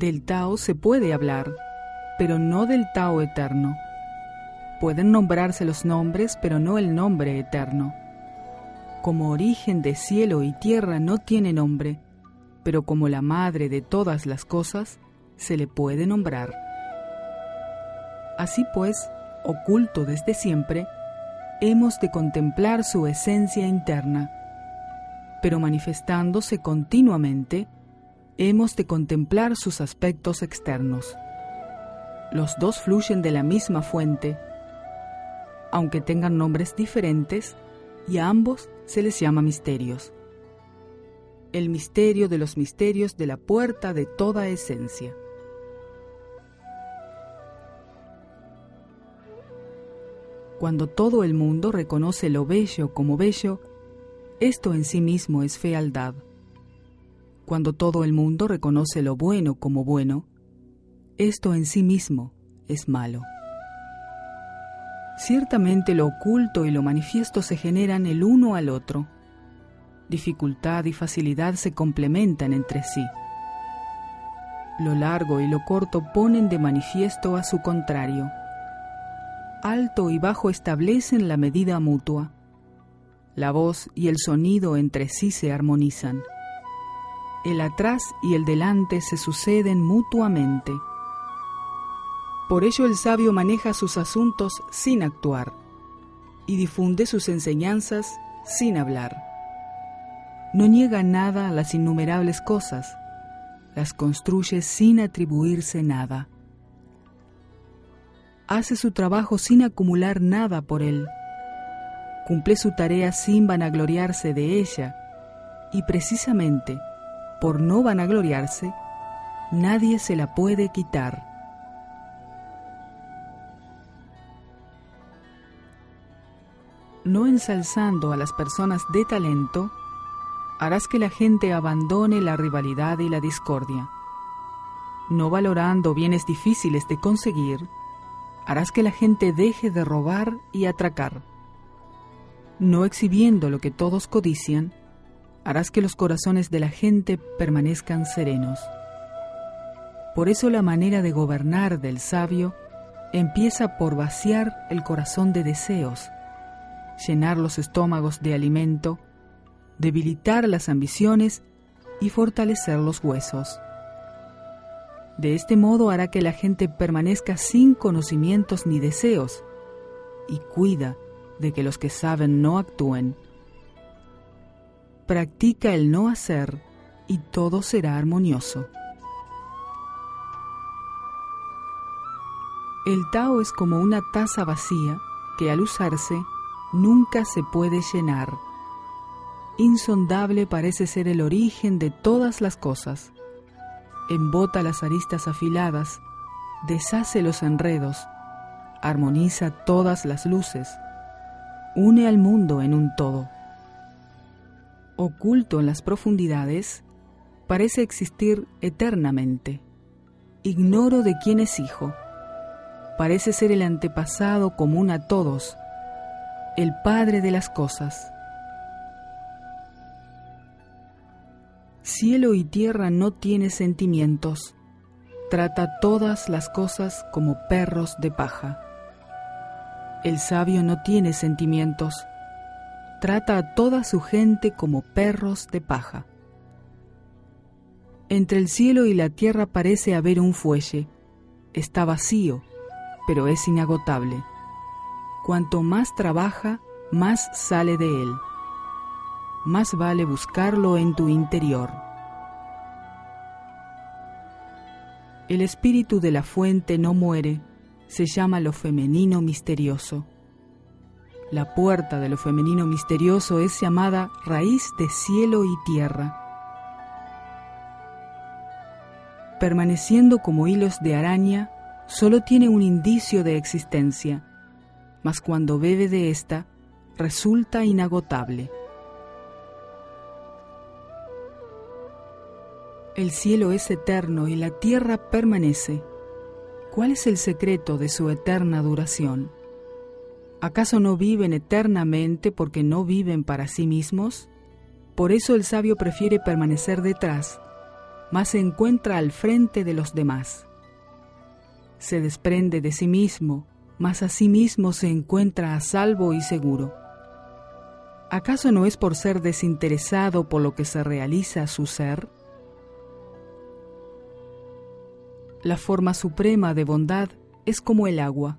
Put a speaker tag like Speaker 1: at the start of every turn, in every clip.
Speaker 1: Del Tao se puede hablar, pero no del Tao eterno. Pueden nombrarse los nombres, pero no el nombre eterno. Como origen de cielo y tierra no tiene nombre, pero como la madre de todas las cosas, se le puede nombrar. Así pues, oculto desde siempre, hemos de contemplar su esencia interna, pero manifestándose continuamente, hemos de contemplar sus aspectos externos. Los dos fluyen de la misma fuente, aunque tengan nombres diferentes, y a ambos se les llama misterios. El misterio de los misterios de la puerta de toda esencia. Cuando todo el mundo reconoce lo bello como bello, esto en sí mismo es fealdad. Cuando todo el mundo reconoce lo bueno como bueno, esto en sí mismo es malo. Ciertamente lo oculto y lo manifiesto se generan el uno al otro. Dificultad y facilidad se complementan entre sí. Lo largo y lo corto ponen de manifiesto a su contrario. Alto y bajo establecen la medida mutua. La voz y el sonido entre sí se armonizan. El atrás y el delante se suceden mutuamente. Por ello el sabio maneja sus asuntos sin actuar y difunde sus enseñanzas sin hablar. No niega nada a las innumerables cosas, las construye sin atribuirse nada. Hace su trabajo sin acumular nada por él. Cumple su tarea sin vanagloriarse de ella y precisamente por no vanagloriarse, nadie se la puede quitar. no ensalzando a las personas de talento, harás que la gente abandone la rivalidad y la discordia. No valorando bienes difíciles de conseguir, harás que la gente deje de robar y atracar. No exhibiendo lo que todos codician, harás que los corazones de la gente permanezcan serenos. Por eso la manera de gobernar del sabio empieza por vaciar el corazón de deseos, llenar los estómagos de alimento, debilitar las ambiciones y fortalecer los huesos. De este modo hará que la gente permanezca sin conocimientos ni deseos y cuida de que los que saben no actúen. Practica el no hacer y todo será armonioso. El Tao es como una taza vacía que al usarse nunca se puede llenar. Insondable parece ser el origen de todas las cosas. Embota las aristas afiladas, deshace los enredos, armoniza todas las luces, une al mundo en un todo. Oculto en las profundidades, parece existir eternamente. Ignoro de quién es hijo. Parece ser el antepasado común a todos, el Padre de las cosas. Cielo y tierra no tiene sentimientos, trata todas las cosas como perros de paja. El sabio no tiene sentimientos, trata a toda su gente como perros de paja. Entre el cielo y la tierra parece haber un fuelle, está vacío, pero es inagotable. Cuanto más trabaja, más sale de él. Más vale buscarlo en tu interior. El espíritu de la fuente no muere, se llama lo femenino misterioso. La puerta de lo femenino misterioso es llamada raíz de cielo y tierra. Permaneciendo como hilos de araña, solo tiene un indicio de existencia, mas cuando bebe de ésta, resulta inagotable. El cielo es eterno y la tierra permanece. ¿Cuál es el secreto de su eterna duración? ¿Acaso no viven eternamente porque no viven para sí mismos? Por eso el sabio prefiere permanecer detrás, mas se encuentra al frente de los demás. Se desprende de sí mismo, mas a sí mismo se encuentra a salvo y seguro. ¿Acaso no es por ser desinteresado por lo que se realiza su ser? La forma suprema de bondad es como el agua.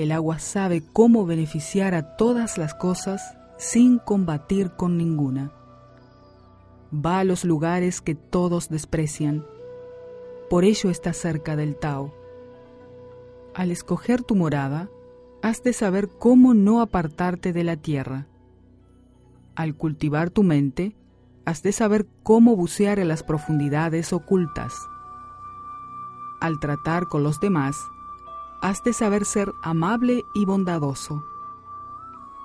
Speaker 1: El agua sabe cómo beneficiar a todas las cosas sin combatir con ninguna. Va a los lugares que todos desprecian. Por ello está cerca del Tao. Al escoger tu morada, has de saber cómo no apartarte de la tierra. Al cultivar tu mente, has de saber cómo bucear en las profundidades ocultas. Al tratar con los demás, has de saber ser amable y bondadoso.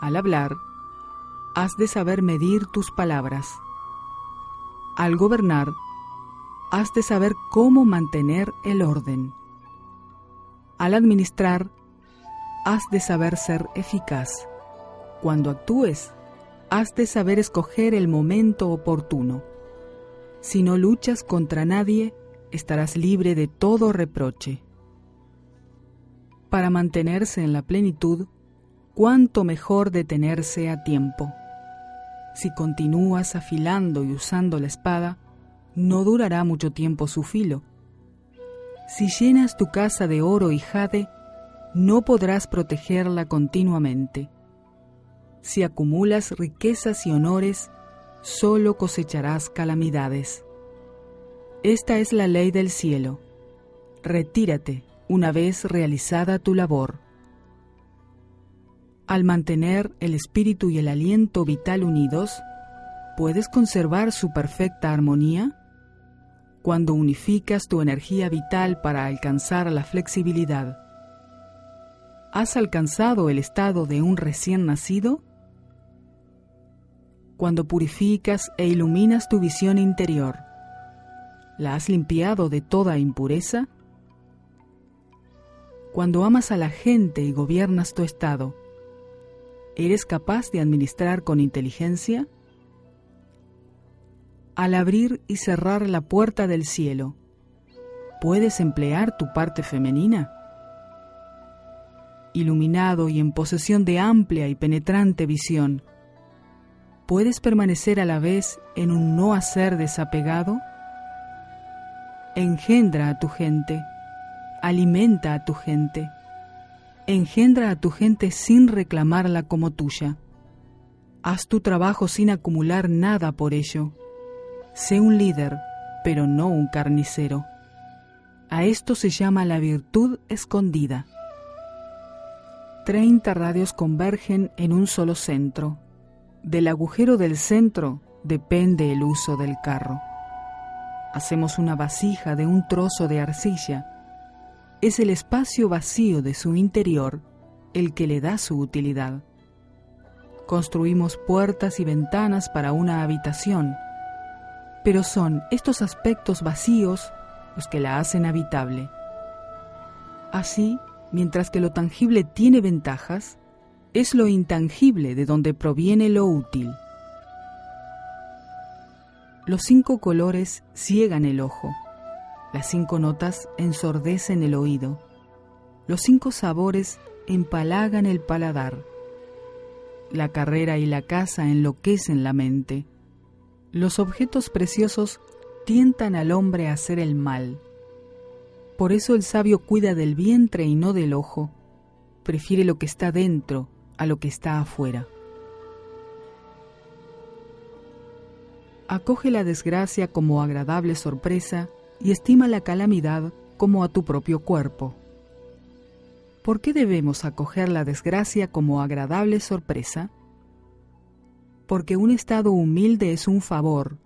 Speaker 1: Al hablar, has de saber medir tus palabras. Al gobernar, has de saber cómo mantener el orden. Al administrar, has de saber ser eficaz. Cuando actúes, has de saber escoger el momento oportuno. Si no luchas contra nadie, estarás libre de todo reproche. Para mantenerse en la plenitud, cuánto mejor detenerse a tiempo. Si continúas afilando y usando la espada, no durará mucho tiempo su filo. Si llenas tu casa de oro y jade, no podrás protegerla continuamente. Si acumulas riquezas y honores, solo cosecharás calamidades. Esta es la ley del cielo. Retírate una vez realizada tu labor. Al mantener el espíritu y el aliento vital unidos, ¿puedes conservar su perfecta armonía? Cuando unificas tu energía vital para alcanzar la flexibilidad, ¿has alcanzado el estado de un recién nacido? Cuando purificas e iluminas tu visión interior, ¿la has limpiado de toda impureza? Cuando amas a la gente y gobiernas tu estado, ¿Eres capaz de administrar con inteligencia? Al abrir y cerrar la puerta del cielo, ¿puedes emplear tu parte femenina? Iluminado y en posesión de amplia y penetrante visión, ¿puedes permanecer a la vez en un no hacer desapegado? Engendra a tu gente, alimenta a tu gente engendra a tu gente sin reclamarla como tuya. Haz tu trabajo sin acumular nada por ello. Sé un líder, pero no un carnicero. A esto se llama la virtud escondida. Treinta radios convergen en un solo centro. Del agujero del centro depende el uso del carro. Hacemos una vasija de un trozo de arcilla es el espacio vacío de su interior el que le da su utilidad. Construimos puertas y ventanas para una habitación, pero son estos aspectos vacíos los que la hacen habitable. Así, mientras que lo tangible tiene ventajas, es lo intangible de donde proviene lo útil. Los cinco colores ciegan el ojo las cinco notas ensordecen el oído. Los cinco sabores empalagan el paladar. La carrera y la casa enloquecen la mente. Los objetos preciosos tientan al hombre a hacer el mal. Por eso el sabio cuida del vientre y no del ojo. Prefiere lo que está dentro a lo que está afuera. Acoge la desgracia como agradable sorpresa y estima la calamidad como a tu propio cuerpo. ¿Por qué debemos acoger la desgracia como agradable sorpresa? Porque un estado humilde es un favor,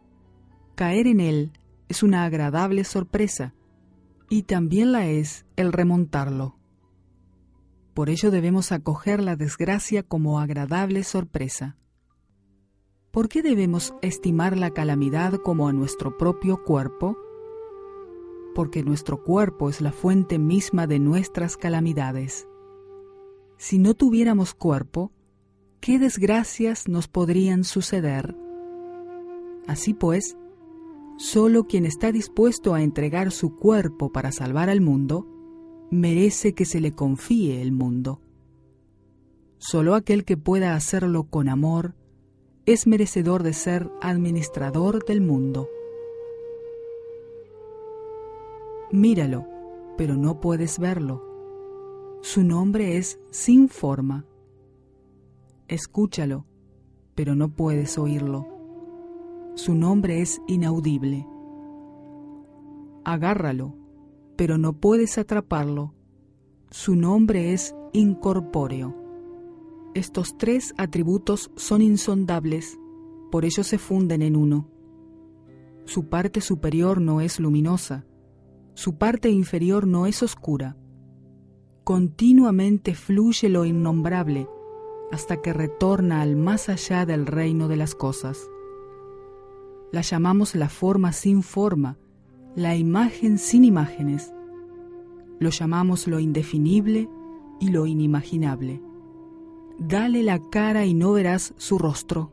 Speaker 1: caer en él es una agradable sorpresa, y también la es el remontarlo. Por ello debemos acoger la desgracia como agradable sorpresa. ¿Por qué debemos estimar la calamidad como a nuestro propio cuerpo? Porque nuestro cuerpo es la fuente misma de nuestras calamidades. Si no tuviéramos cuerpo, ¿qué desgracias nos podrían suceder? Así pues, Solo quien está dispuesto a entregar su cuerpo para salvar al mundo, merece que se le confíe el mundo. Solo aquel que pueda hacerlo con amor es merecedor de ser administrador del mundo. Míralo, pero no puedes verlo. Su nombre es sin forma. Escúchalo, pero no puedes oírlo. Su nombre es inaudible. Agárralo, pero no puedes atraparlo. Su nombre es incorpóreo. Estos tres atributos son insondables, por ello se funden en uno. Su parte superior no es luminosa, su parte inferior no es oscura. Continuamente fluye lo innombrable hasta que retorna al más allá del reino de las cosas. La llamamos la forma sin forma, la imagen sin imágenes. Lo llamamos lo indefinible y lo inimaginable. Dale la cara y no verás su rostro.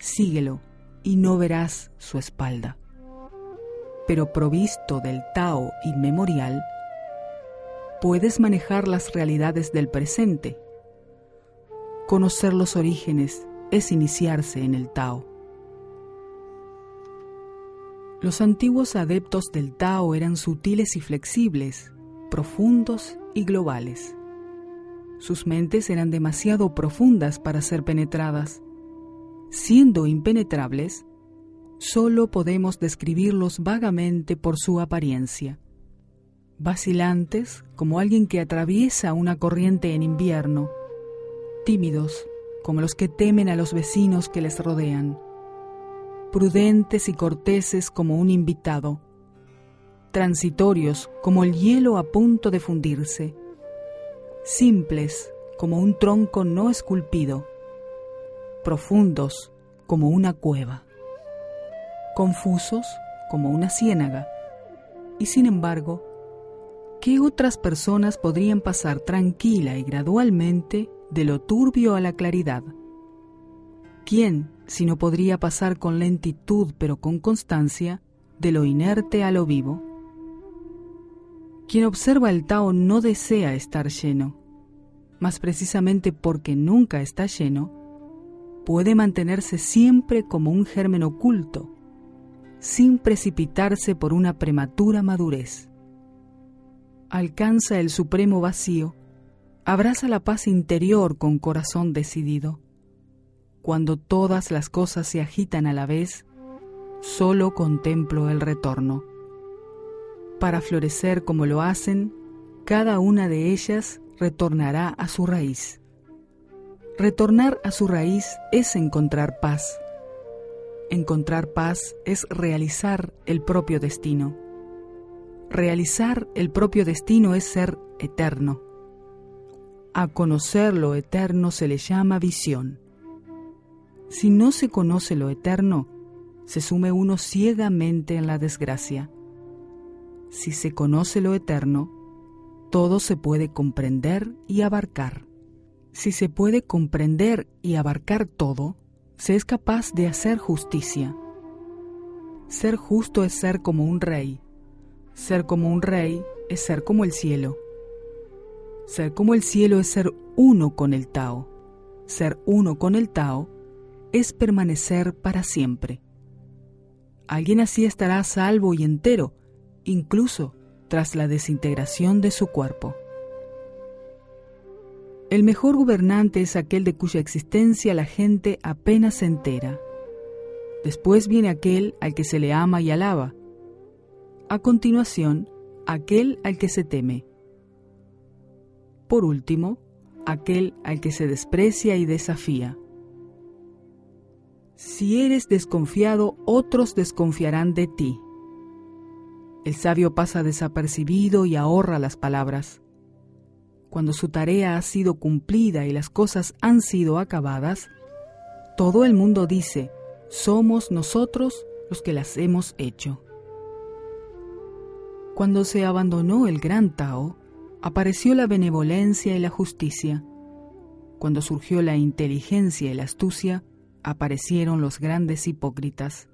Speaker 1: Síguelo y no verás su espalda. Pero provisto del Tao inmemorial, puedes manejar las realidades del presente. Conocer los orígenes es iniciarse en el Tao. Los antiguos adeptos del Tao eran sutiles y flexibles, profundos y globales. Sus mentes eran demasiado profundas para ser penetradas. Siendo impenetrables, solo podemos describirlos vagamente por su apariencia. Vacilantes como alguien que atraviesa una corriente en invierno, tímidos como los que temen a los vecinos que les rodean. Prudentes y corteses como un invitado, transitorios como el hielo a punto de fundirse, simples como un tronco no esculpido, profundos como una cueva, confusos como una ciénaga, y sin embargo, ¿qué otras personas podrían pasar tranquila y gradualmente de lo turbio a la claridad? ¿Quién, si no podría pasar con lentitud pero con constancia, de lo inerte a lo vivo? Quien observa el Tao no desea estar lleno, más precisamente porque nunca está lleno, puede mantenerse siempre como un germen oculto, sin precipitarse por una prematura madurez. Alcanza el supremo vacío, abraza la paz interior con corazón decidido cuando todas las cosas se agitan a la vez, solo contemplo el retorno. Para florecer como lo hacen, cada una de ellas retornará a su raíz. Retornar a su raíz es encontrar paz. Encontrar paz es realizar el propio destino. Realizar el propio destino es ser eterno. A conocer lo eterno se le llama visión. Si no se conoce lo eterno, se sume uno ciegamente en la desgracia. Si se conoce lo eterno, todo se puede comprender y abarcar. Si se puede comprender y abarcar todo, se es capaz de hacer justicia. Ser justo es ser como un rey. Ser como un rey es ser como el cielo. Ser como el cielo es ser uno con el Tao. Ser uno con el Tao es permanecer para siempre. Alguien así estará salvo y entero, incluso tras la desintegración de su cuerpo. El mejor gobernante es aquel de cuya existencia la gente apenas se entera. Después viene aquel al que se le ama y alaba. A continuación, aquel al que se teme. Por último, aquel al que se desprecia y desafía. Si eres desconfiado, otros desconfiarán de ti. El sabio pasa desapercibido y ahorra las palabras. Cuando su tarea ha sido cumplida y las cosas han sido acabadas, todo el mundo dice, somos nosotros los que las hemos hecho. Cuando se abandonó el gran Tao, apareció la benevolencia y la justicia. Cuando surgió la inteligencia y la astucia, aparecieron los grandes hipócritas.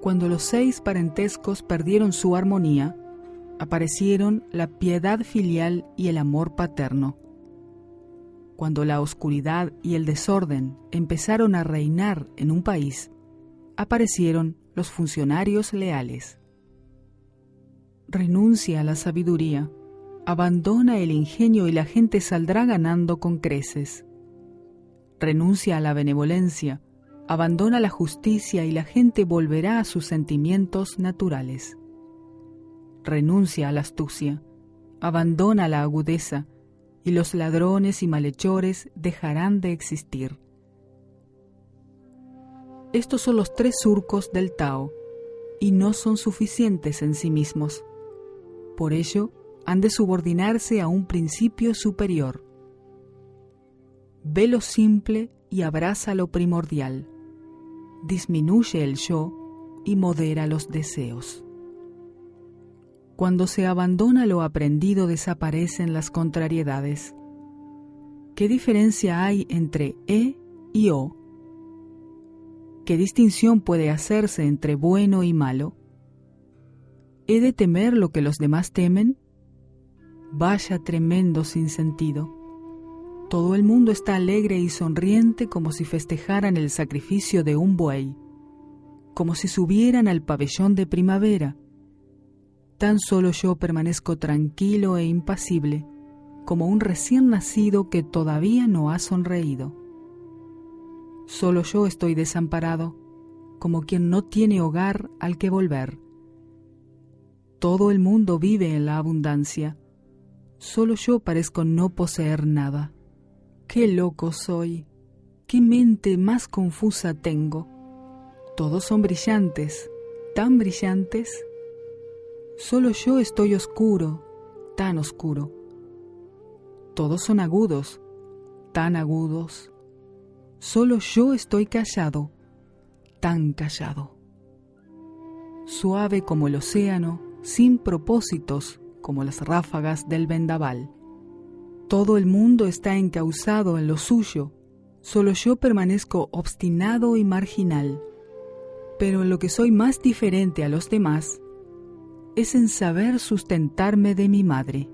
Speaker 1: Cuando los seis parentescos perdieron su armonía, aparecieron la piedad filial y el amor paterno. Cuando la oscuridad y el desorden empezaron a reinar en un país, aparecieron los funcionarios leales. Renuncia a la sabiduría, abandona el ingenio y la gente saldrá ganando con creces. Renuncia a la benevolencia, abandona la justicia y la gente volverá a sus sentimientos naturales. Renuncia a la astucia, abandona la agudeza, y los ladrones y malhechores dejarán de existir. Estos son los tres surcos del Tao, y no son suficientes en sí mismos. Por ello, han de subordinarse a un principio superior. Ve lo simple y abraza lo primordial disminuye el yo y modera los deseos. Cuando se abandona lo aprendido desaparecen las contrariedades. ¿Qué diferencia hay entre E y O? ¿Qué distinción puede hacerse entre bueno y malo? ¿He de temer lo que los demás temen? Vaya tremendo sinsentido. Todo el mundo está alegre y sonriente como si festejaran el sacrificio de un buey, como si subieran al pabellón de primavera. Tan solo yo permanezco tranquilo e impasible, como un recién nacido que todavía no ha sonreído. Solo yo estoy desamparado, como quien no tiene hogar al que volver. Todo el mundo vive en la abundancia, solo yo parezco no poseer nada. Qué loco soy, qué mente más confusa tengo. Todos son brillantes, tan brillantes. Solo yo estoy oscuro, tan oscuro. Todos son agudos, tan agudos. Solo yo estoy callado, tan callado. Suave como el océano, sin propósitos como las ráfagas del vendaval. Todo el mundo está encausado en lo suyo, solo yo permanezco obstinado y marginal. Pero en lo que soy más diferente a los demás es en saber sustentarme de mi madre.